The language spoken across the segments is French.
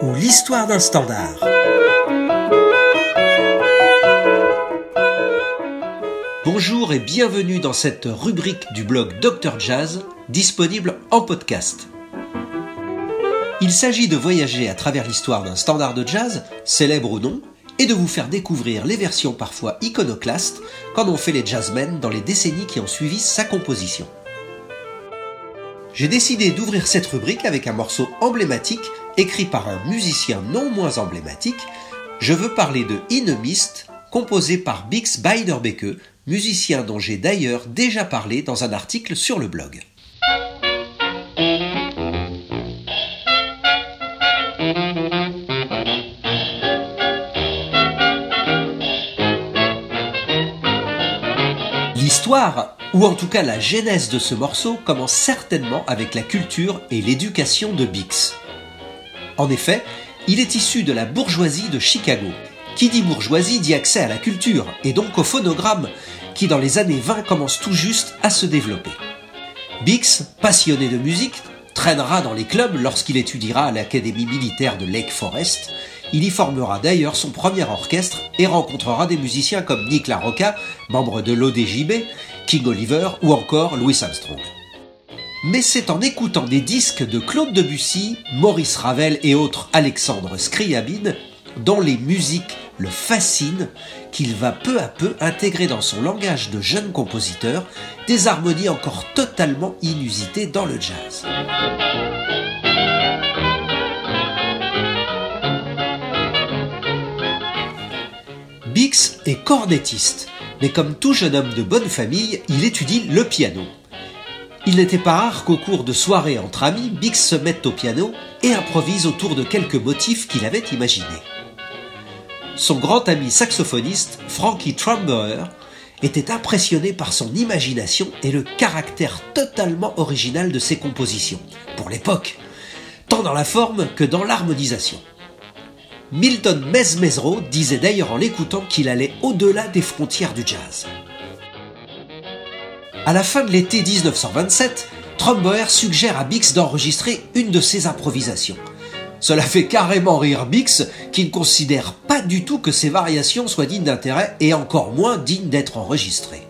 ou l'histoire d'un standard. Bonjour et bienvenue dans cette rubrique du blog Dr Jazz, disponible en podcast. Il s'agit de voyager à travers l'histoire d'un standard de jazz, célèbre ou non, et de vous faire découvrir les versions parfois iconoclastes, comme ont fait les jazzmen dans les décennies qui ont suivi sa composition j'ai décidé d'ouvrir cette rubrique avec un morceau emblématique écrit par un musicien non moins emblématique. Je veux parler de Inemist, composé par Bix Beiderbecke, musicien dont j'ai d'ailleurs déjà parlé dans un article sur le blog. L'histoire ou en tout cas la genèse de ce morceau commence certainement avec la culture et l'éducation de Bix. En effet, il est issu de la bourgeoisie de Chicago. Qui dit bourgeoisie dit accès à la culture, et donc au phonogramme, qui dans les années 20 commence tout juste à se développer. Bix, passionné de musique, traînera dans les clubs lorsqu'il étudiera à l'Académie militaire de Lake Forest. Il y formera d'ailleurs son premier orchestre et rencontrera des musiciens comme Nick LaRocca, membre de l'ODJB, King Oliver ou encore Louis Armstrong. Mais c'est en écoutant des disques de Claude Debussy, Maurice Ravel et autres Alexandre Scriabine, dont les musiques le fascinent, qu'il va peu à peu intégrer dans son langage de jeune compositeur des harmonies encore totalement inusitées dans le jazz. Bix est cornettiste mais comme tout jeune homme de bonne famille, il étudie le piano. Il n'était pas rare qu'au cours de soirées entre amis, Bix se mette au piano et improvise autour de quelques motifs qu'il avait imaginés. Son grand ami saxophoniste, Frankie Trumbauer, était impressionné par son imagination et le caractère totalement original de ses compositions, pour l'époque, tant dans la forme que dans l'harmonisation. Milton Mesmezro disait d'ailleurs en l'écoutant qu'il allait au-delà des frontières du jazz. À la fin de l'été 1927, Trombauer suggère à Bix d'enregistrer une de ses improvisations. Cela fait carrément rire Bix, qui ne considère pas du tout que ces variations soient dignes d'intérêt et encore moins dignes d'être enregistrées.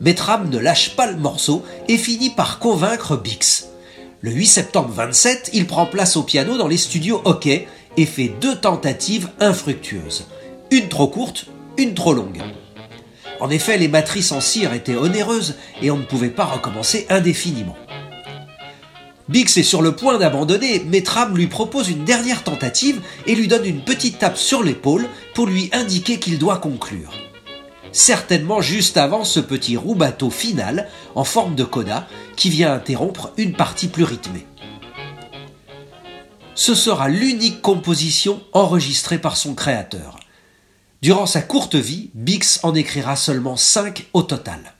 Metram ne lâche pas le morceau et finit par convaincre Bix. Le 8 septembre 27, il prend place au piano dans les studios Hockey et fait deux tentatives infructueuses. Une trop courte, une trop longue. En effet, les matrices en cire étaient onéreuses et on ne pouvait pas recommencer indéfiniment. Bix est sur le point d'abandonner, mais Tram lui propose une dernière tentative et lui donne une petite tape sur l'épaule pour lui indiquer qu'il doit conclure. Certainement juste avant ce petit roue bateau final en forme de coda qui vient interrompre une partie plus rythmée ce sera l'unique composition enregistrée par son créateur. Durant sa courte vie, Bix en écrira seulement 5 au total.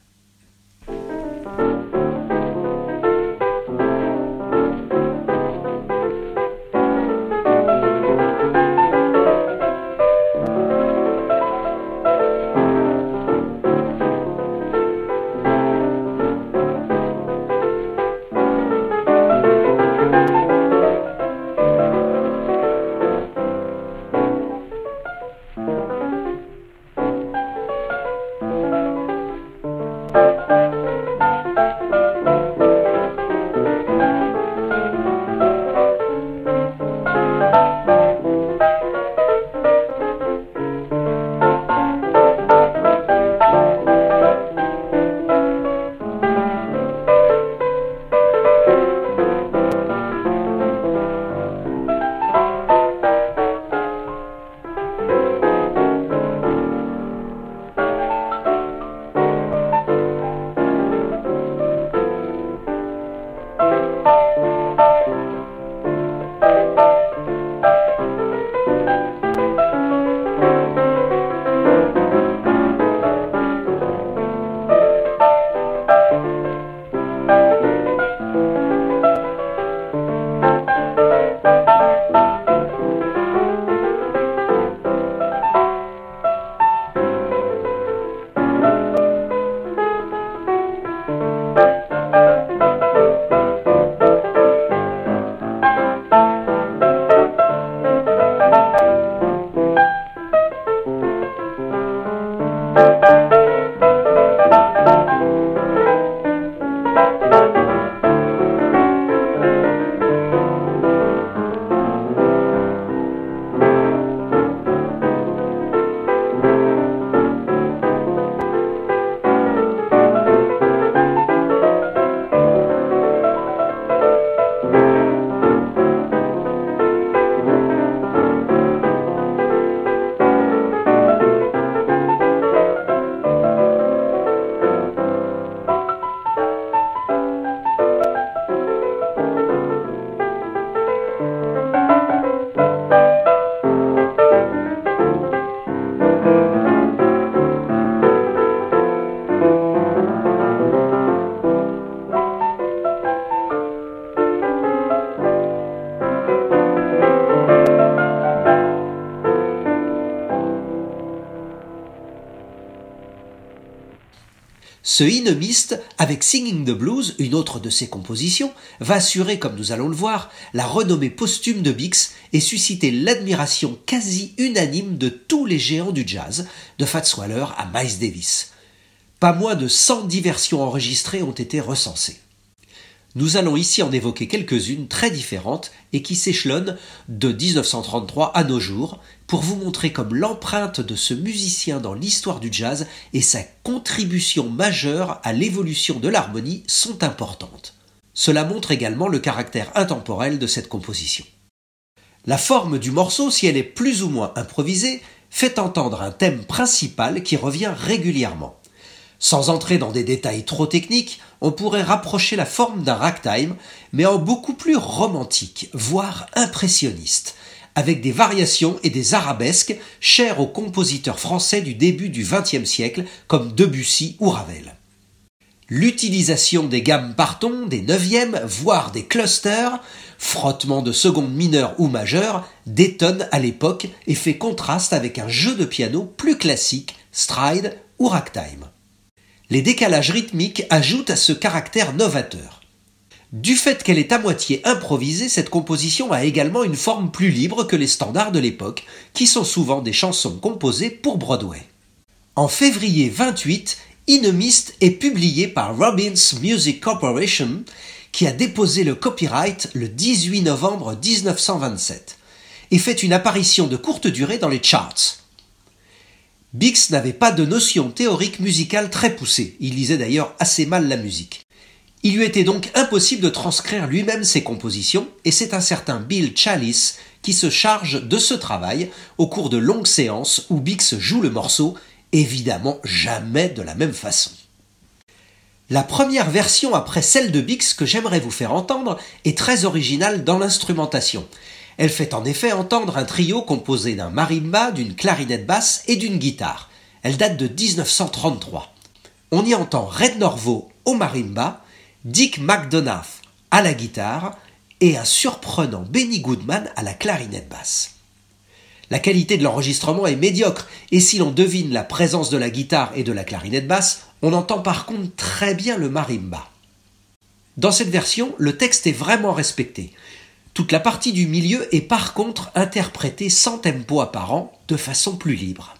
Ce hymniste, avec Singing the Blues, une autre de ses compositions, va assurer, comme nous allons le voir, la renommée posthume de Bix et susciter l'admiration quasi unanime de tous les géants du jazz, de Fats Waller à Miles Davis. Pas moins de 100 diversions enregistrées ont été recensées. Nous allons ici en évoquer quelques-unes très différentes et qui s'échelonnent de 1933 à nos jours pour vous montrer comme l'empreinte de ce musicien dans l'histoire du jazz et sa contribution majeure à l'évolution de l'harmonie sont importantes. Cela montre également le caractère intemporel de cette composition. La forme du morceau, si elle est plus ou moins improvisée, fait entendre un thème principal qui revient régulièrement. Sans entrer dans des détails trop techniques, on pourrait rapprocher la forme d'un ragtime, mais en beaucoup plus romantique, voire impressionniste, avec des variations et des arabesques chères aux compositeurs français du début du XXe siècle, comme Debussy ou Ravel. L'utilisation des gammes partons, des neuvièmes, voire des clusters, frottement de seconde mineure ou majeure, détonne à l'époque et fait contraste avec un jeu de piano plus classique, stride ou ragtime les décalages rythmiques ajoutent à ce caractère novateur. Du fait qu'elle est à moitié improvisée, cette composition a également une forme plus libre que les standards de l'époque, qui sont souvent des chansons composées pour Broadway. En février 28, Inemist est publié par Robbins Music Corporation, qui a déposé le copyright le 18 novembre 1927, et fait une apparition de courte durée dans les charts. Bix n'avait pas de notion théorique musicale très poussée, il lisait d'ailleurs assez mal la musique. Il lui était donc impossible de transcrire lui-même ses compositions, et c'est un certain Bill Chalice qui se charge de ce travail au cours de longues séances où Bix joue le morceau, évidemment jamais de la même façon. La première version après celle de Bix que j'aimerais vous faire entendre est très originale dans l'instrumentation. Elle fait en effet entendre un trio composé d'un marimba, d'une clarinette basse et d'une guitare. Elle date de 1933. On y entend Red Norvo au marimba, Dick McDonough à la guitare et un surprenant Benny Goodman à la clarinette basse. La qualité de l'enregistrement est médiocre, et si l'on devine la présence de la guitare et de la clarinette basse, on entend par contre très bien le marimba. Dans cette version, le texte est vraiment respecté. Toute la partie du milieu est par contre interprétée sans tempo apparent, de façon plus libre.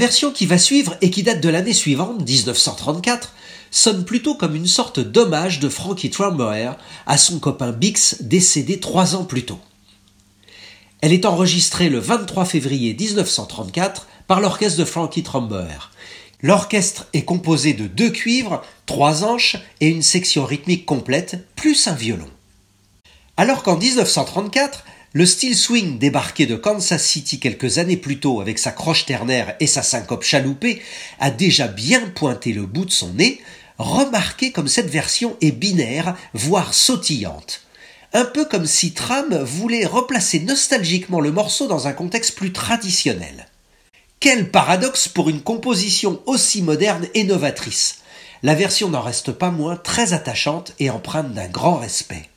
Version qui va suivre et qui date de l'année suivante, 1934, sonne plutôt comme une sorte d'hommage de Frankie Trumbauer à son copain Bix décédé trois ans plus tôt. Elle est enregistrée le 23 février 1934 par l'orchestre de Frankie Trumbauer. L'orchestre est composé de deux cuivres, trois anches et une section rythmique complète, plus un violon. Alors qu'en 1934, le style swing débarqué de Kansas City quelques années plus tôt avec sa croche ternaire et sa syncope chaloupée a déjà bien pointé le bout de son nez, remarquez comme cette version est binaire, voire sautillante. Un peu comme si Tram voulait replacer nostalgiquement le morceau dans un contexte plus traditionnel. Quel paradoxe pour une composition aussi moderne et novatrice. La version n'en reste pas moins très attachante et empreinte d'un grand respect.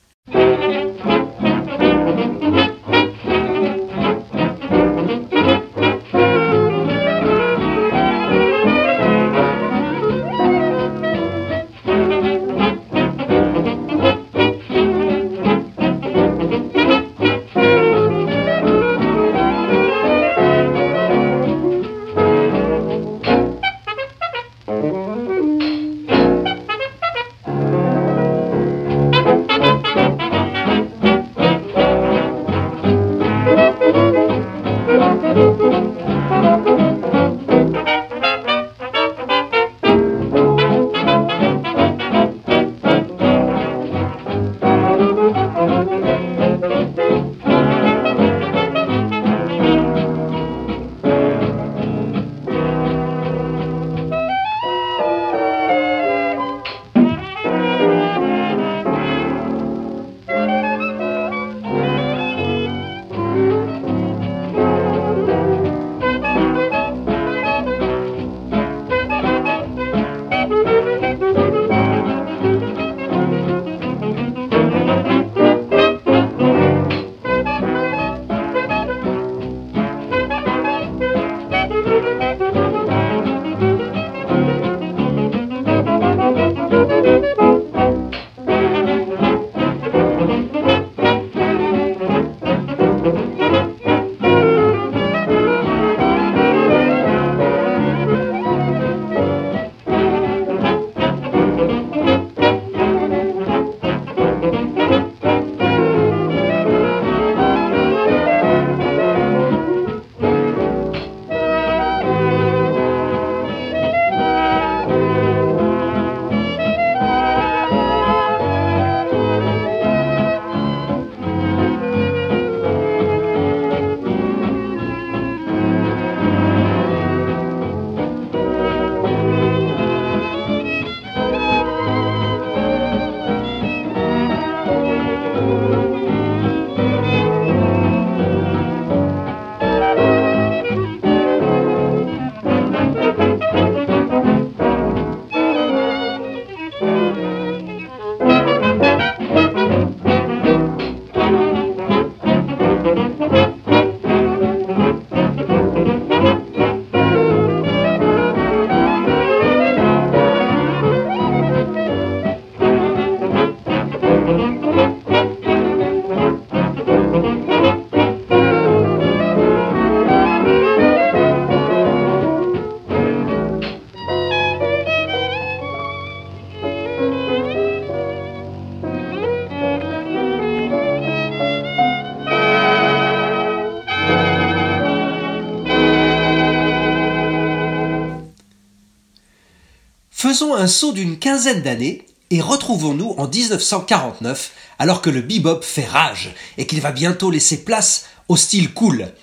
Faisons un saut d'une quinzaine d'années et retrouvons-nous en 1949 alors que le bebop fait rage et qu'il va bientôt laisser place au style cool.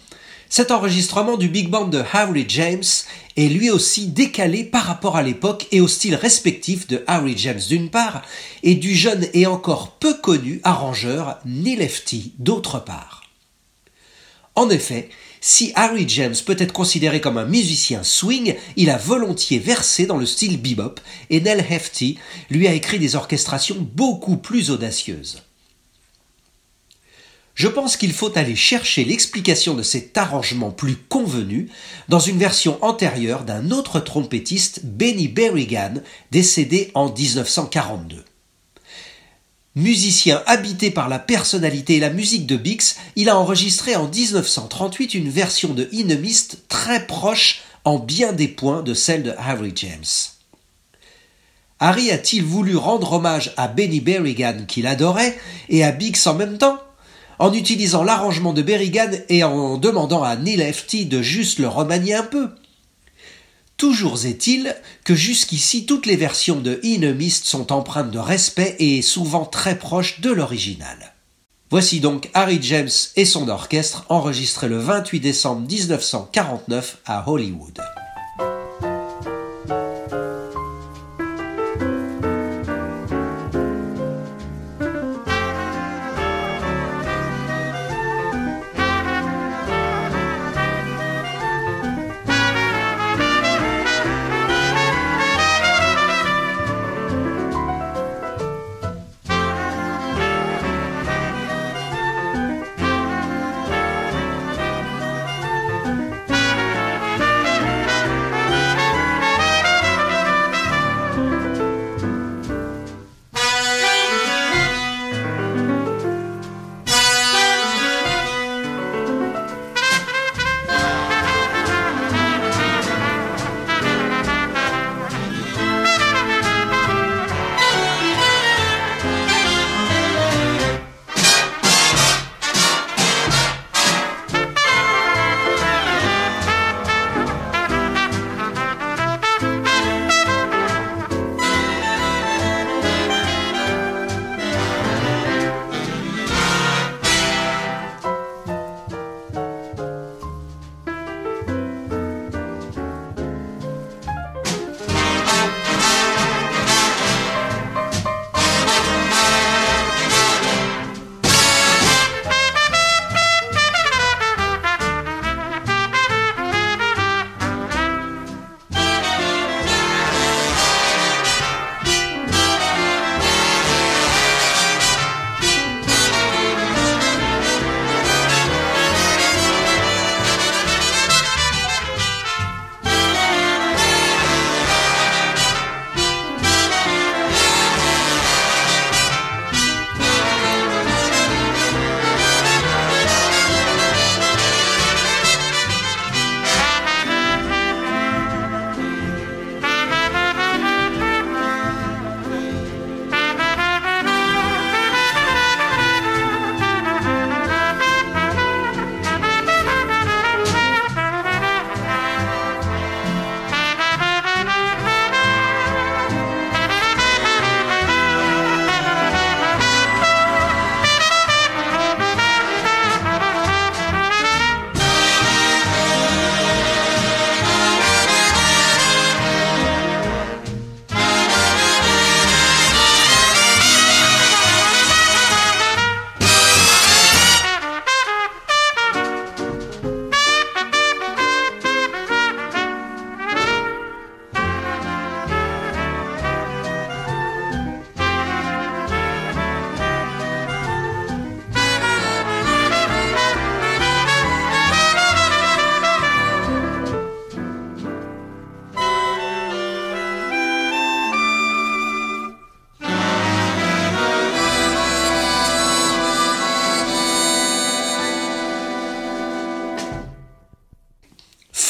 Cet enregistrement du big band de Harry James est lui aussi décalé par rapport à l'époque et au style respectif de Harry James d'une part et du jeune et encore peu connu arrangeur Neil Lefty d'autre part. En effet, si Harry James peut être considéré comme un musicien swing, il a volontiers versé dans le style bebop et Nell Hefty lui a écrit des orchestrations beaucoup plus audacieuses. Je pense qu'il faut aller chercher l'explication de cet arrangement plus convenu dans une version antérieure d'un autre trompettiste, Benny Berrigan, décédé en 1942. Musicien habité par la personnalité et la musique de Bix, il a enregistré en 1938 une version de Inemist très proche en bien des points de celle de Harry James. Harry a-t-il voulu rendre hommage à Benny Berrigan qu'il adorait et à Biggs en même temps? En utilisant l'arrangement de Berrigan et en demandant à Neil Hefti de juste le remanier un peu Toujours est-il que jusqu'ici toutes les versions de In sont empreintes de respect et souvent très proches de l'original. Voici donc Harry James et son orchestre enregistrés le 28 décembre 1949 à Hollywood.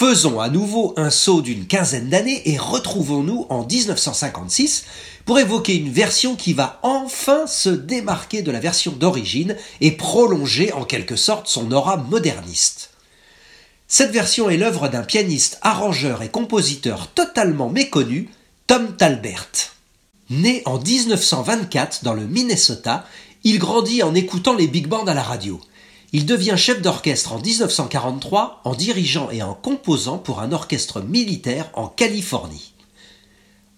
Faisons à nouveau un saut d'une quinzaine d'années et retrouvons-nous en 1956 pour évoquer une version qui va enfin se démarquer de la version d'origine et prolonger en quelque sorte son aura moderniste. Cette version est l'œuvre d'un pianiste, arrangeur et compositeur totalement méconnu, Tom Talbert. Né en 1924 dans le Minnesota, il grandit en écoutant les big bands à la radio. Il devient chef d'orchestre en 1943 en dirigeant et en composant pour un orchestre militaire en Californie.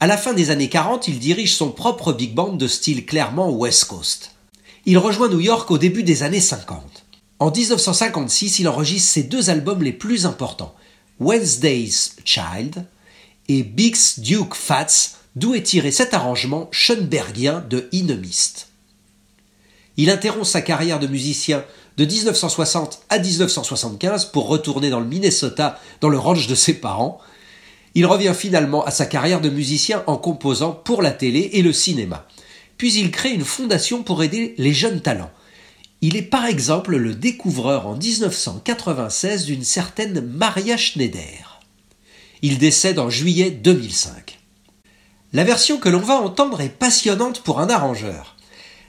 À la fin des années 40, il dirige son propre big band de style clairement West Coast. Il rejoint New York au début des années 50. En 1956, il enregistre ses deux albums les plus importants, Wednesday's Child et Big's Duke Fats, d'où est tiré cet arrangement schoenbergien de Inemist. Il interrompt sa carrière de musicien de 1960 à 1975 pour retourner dans le Minnesota, dans le ranch de ses parents. Il revient finalement à sa carrière de musicien en composant pour la télé et le cinéma. Puis il crée une fondation pour aider les jeunes talents. Il est par exemple le découvreur en 1996 d'une certaine Maria Schneider. Il décède en juillet 2005. La version que l'on va entendre est passionnante pour un arrangeur.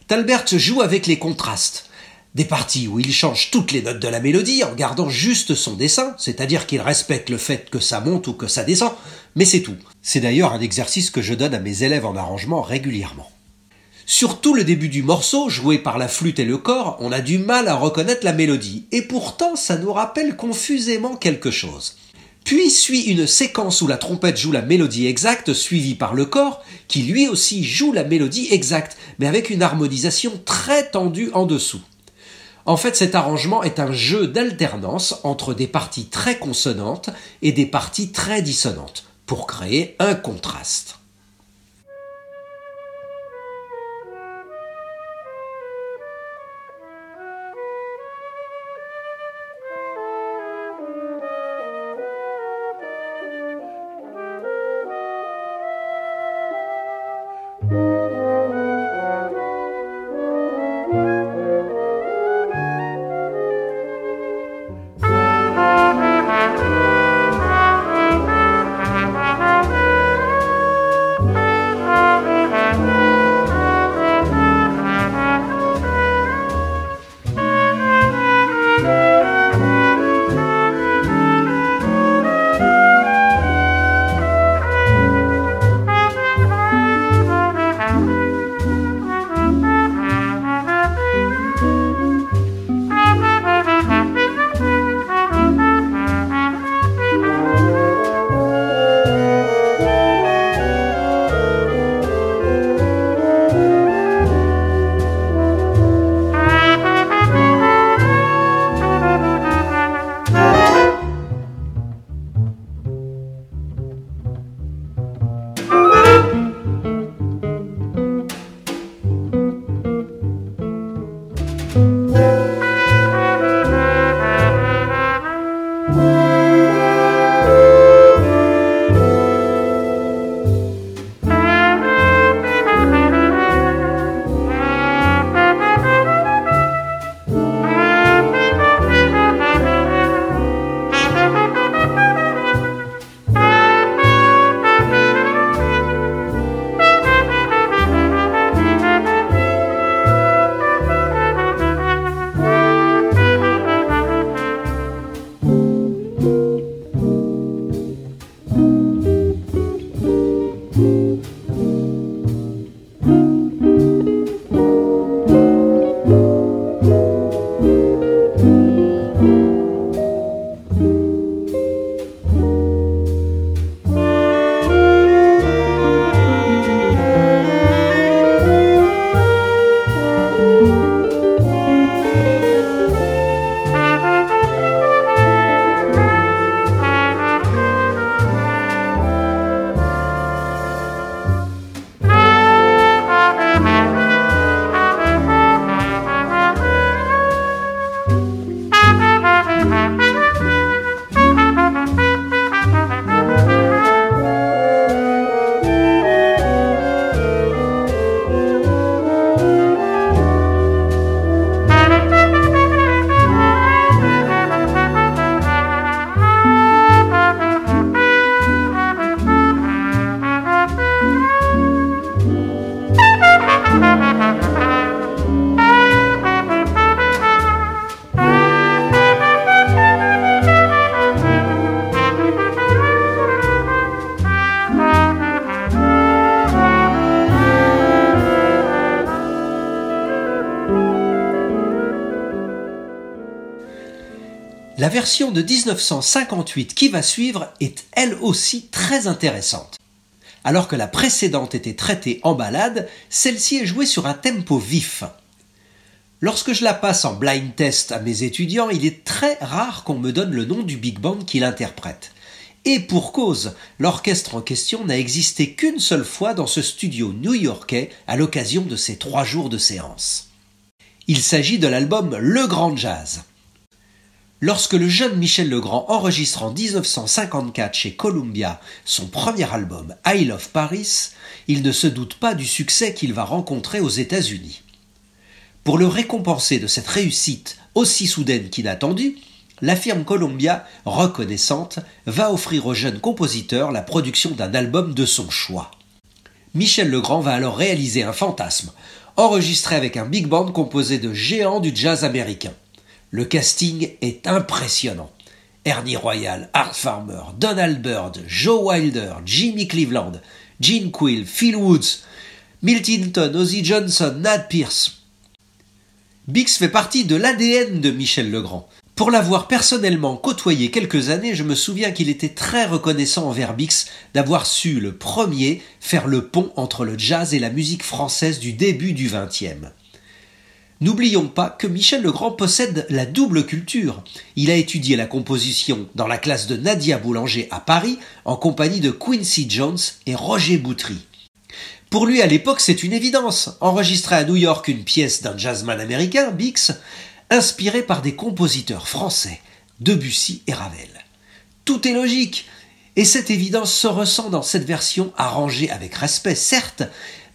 Talbert joue avec les contrastes. Des parties où il change toutes les notes de la mélodie en gardant juste son dessin, c'est-à-dire qu'il respecte le fait que ça monte ou que ça descend, mais c'est tout. C'est d'ailleurs un exercice que je donne à mes élèves en arrangement régulièrement. Sur tout le début du morceau, joué par la flûte et le corps, on a du mal à reconnaître la mélodie, et pourtant ça nous rappelle confusément quelque chose. Puis suit une séquence où la trompette joue la mélodie exacte, suivie par le corps, qui lui aussi joue la mélodie exacte, mais avec une harmonisation très tendue en dessous. En fait, cet arrangement est un jeu d'alternance entre des parties très consonantes et des parties très dissonantes, pour créer un contraste. Version de 1958 qui va suivre est elle aussi très intéressante. Alors que la précédente était traitée en ballade, celle-ci est jouée sur un tempo vif. Lorsque je la passe en blind test à mes étudiants, il est très rare qu'on me donne le nom du big band qui l'interprète. Et pour cause, l'orchestre en question n'a existé qu'une seule fois dans ce studio new-yorkais à l'occasion de ces trois jours de séance. Il s'agit de l'album Le Grand Jazz. Lorsque le jeune Michel Legrand enregistre en 1954 chez Columbia son premier album I Love Paris, il ne se doute pas du succès qu'il va rencontrer aux États-Unis. Pour le récompenser de cette réussite aussi soudaine qu'inattendue, la firme Columbia, reconnaissante, va offrir au jeune compositeur la production d'un album de son choix. Michel Legrand va alors réaliser un fantasme, enregistré avec un big band composé de géants du jazz américain. Le casting est impressionnant. Ernie Royal, Art Farmer, Donald Byrd, Joe Wilder, Jimmy Cleveland, Gene Quill, Phil Woods, Milton, Ozzy Johnson, Nat Pierce. Bix fait partie de l'ADN de Michel Legrand. Pour l'avoir personnellement côtoyé quelques années, je me souviens qu'il était très reconnaissant envers Bix d'avoir su le premier faire le pont entre le jazz et la musique française du début du XXe. N'oublions pas que Michel Legrand possède la double culture. Il a étudié la composition dans la classe de Nadia Boulanger à Paris en compagnie de Quincy Jones et Roger Boutry. Pour lui, à l'époque, c'est une évidence. Enregistrer à New York une pièce d'un jazzman américain, Bix, inspiré par des compositeurs français, Debussy et Ravel. Tout est logique, et cette évidence se ressent dans cette version arrangée avec respect, certes,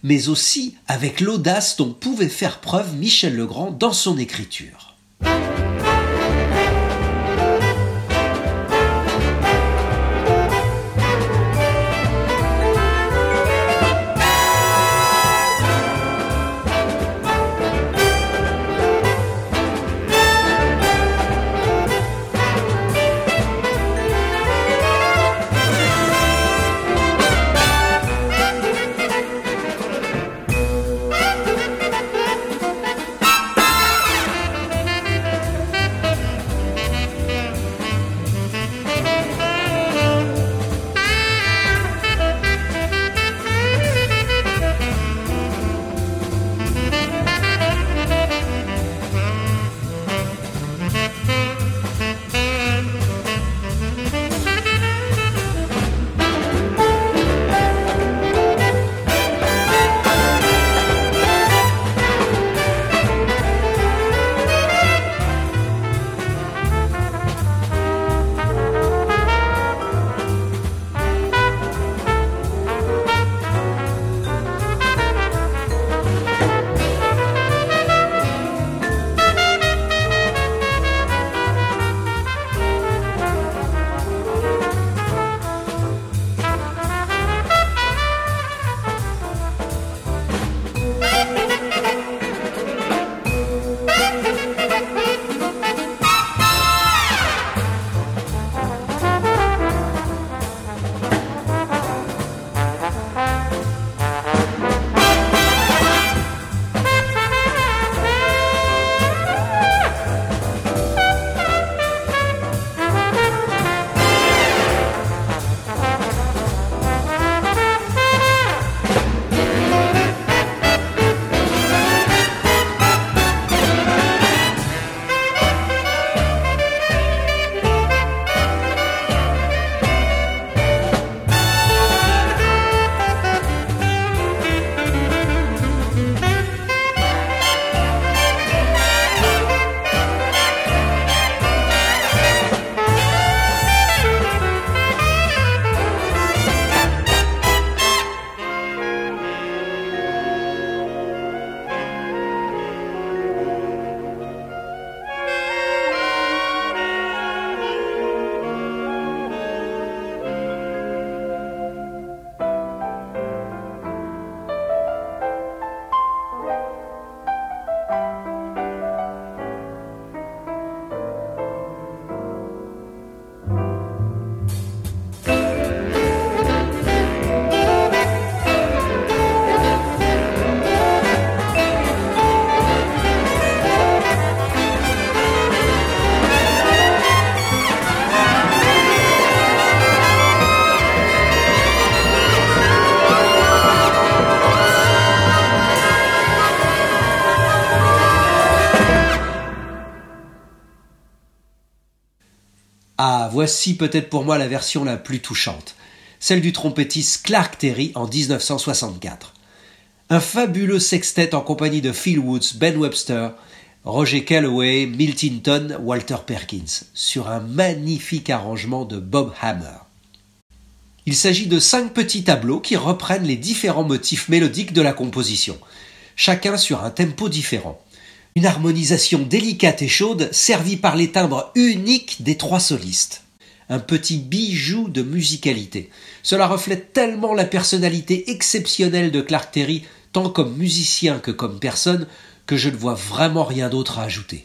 mais aussi avec l'audace dont pouvait faire preuve Michel Legrand dans son écriture. Voici peut-être pour moi la version la plus touchante, celle du trompettiste Clark Terry en 1964. Un fabuleux sextet en compagnie de Phil Woods, Ben Webster, Roger Calloway, Milton, Walter Perkins, sur un magnifique arrangement de Bob Hammer. Il s'agit de cinq petits tableaux qui reprennent les différents motifs mélodiques de la composition, chacun sur un tempo différent. Une harmonisation délicate et chaude servie par les timbres uniques des trois solistes. Un petit bijou de musicalité. Cela reflète tellement la personnalité exceptionnelle de Clark Terry, tant comme musicien que comme personne, que je ne vois vraiment rien d'autre à ajouter.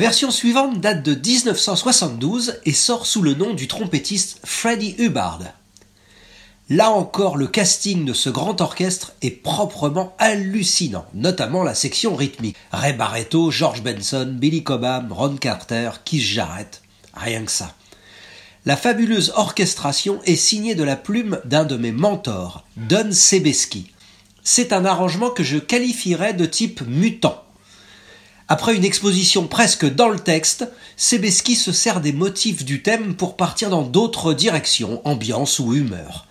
Version suivante date de 1972 et sort sous le nom du trompettiste Freddie Hubbard. Là encore, le casting de ce grand orchestre est proprement hallucinant, notamment la section rythmique. Ray Barretto, George Benson, Billy Cobham, Ron Carter, Keith Jarrett, rien que ça. La fabuleuse orchestration est signée de la plume d'un de mes mentors, Don Sebeski. C'est un arrangement que je qualifierais de type mutant. Après une exposition presque dans le texte, Sebeski se sert des motifs du thème pour partir dans d'autres directions, ambiance ou humeur.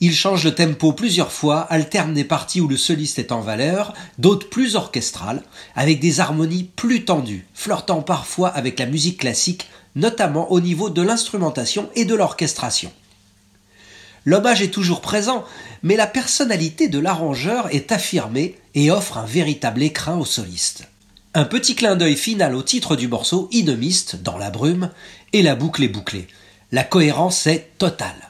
Il change le tempo plusieurs fois, alterne des parties où le soliste est en valeur, d'autres plus orchestrales, avec des harmonies plus tendues, flirtant parfois avec la musique classique, notamment au niveau de l'instrumentation et de l'orchestration. L'hommage est toujours présent, mais la personnalité de l'arrangeur est affirmée et offre un véritable écrin au soliste. Un petit clin d'œil final au titre du morceau, Inomiste, dans la brume, et la boucle est bouclée. La cohérence est totale.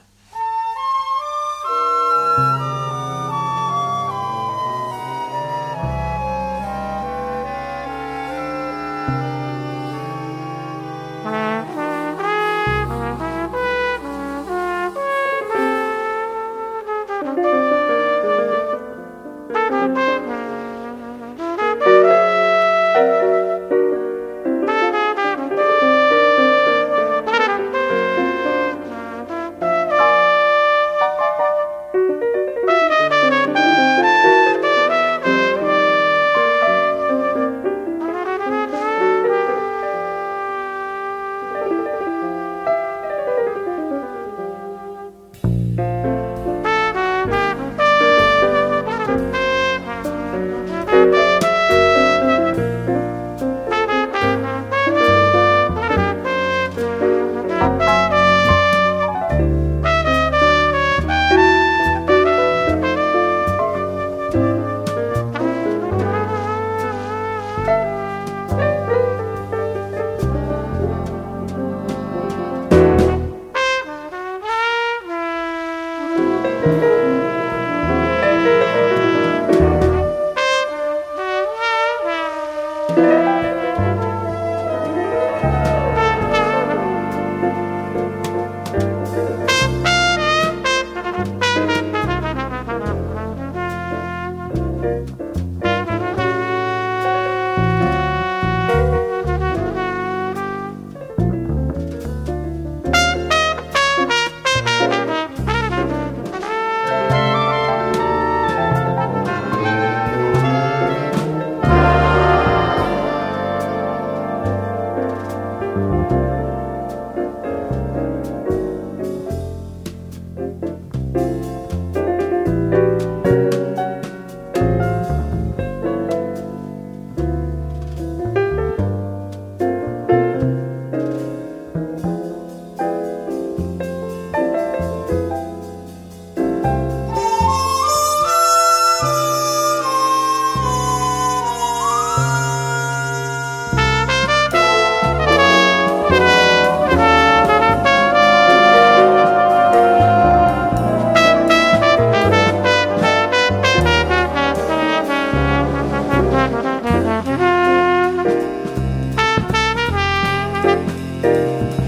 Música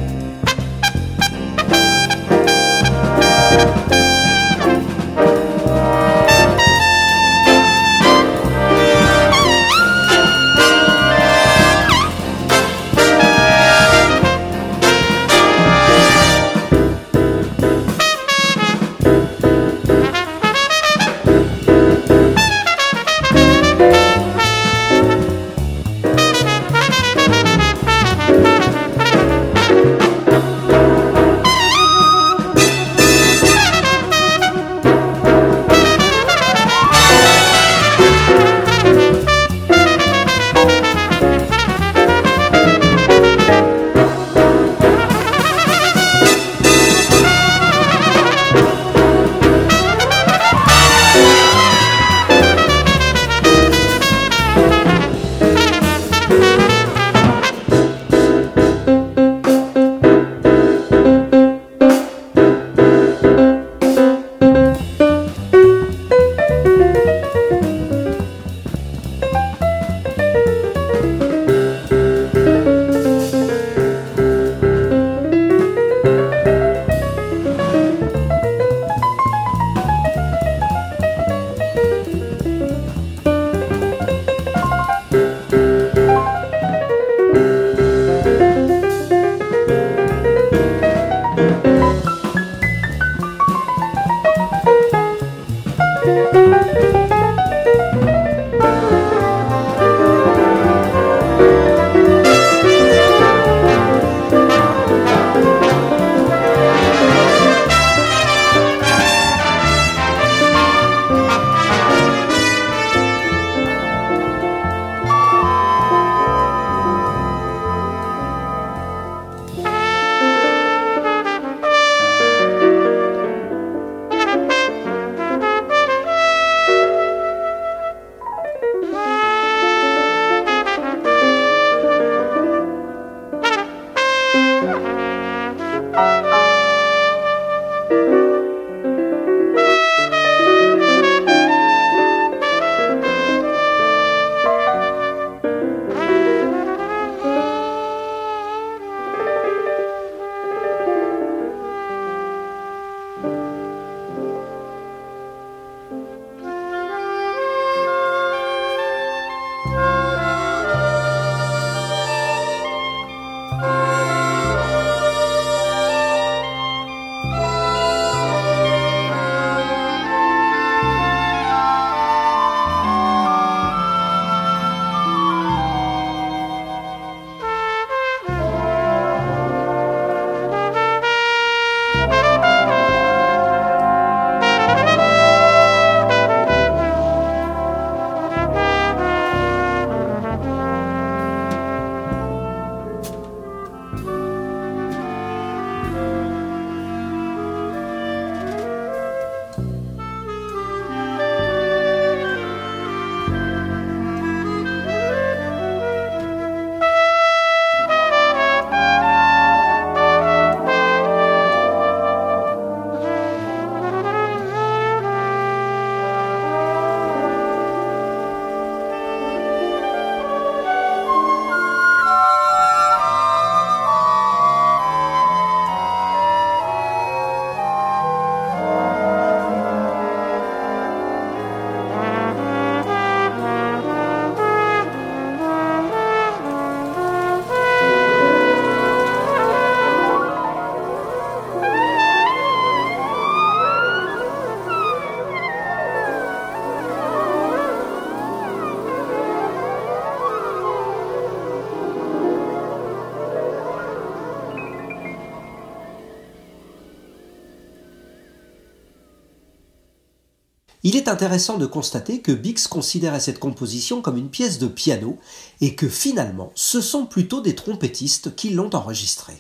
intéressant de constater que Bix considérait cette composition comme une pièce de piano et que finalement ce sont plutôt des trompettistes qui l'ont enregistrée.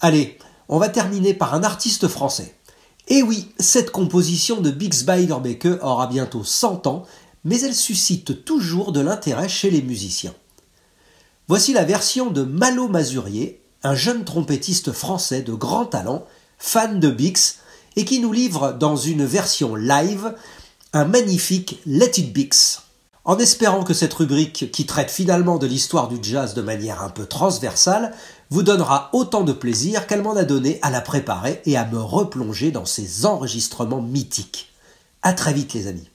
Allez, on va terminer par un artiste français. Et oui, cette composition de Bix Beiderbecke aura bientôt 100 ans, mais elle suscite toujours de l'intérêt chez les musiciens. Voici la version de Malo Mazurier, un jeune trompettiste français de grand talent, fan de Bix, et qui nous livre dans une version live un magnifique Let It Bix. En espérant que cette rubrique, qui traite finalement de l'histoire du jazz de manière un peu transversale, vous donnera autant de plaisir qu'elle m'en a donné à la préparer et à me replonger dans ces enregistrements mythiques. À très vite les amis.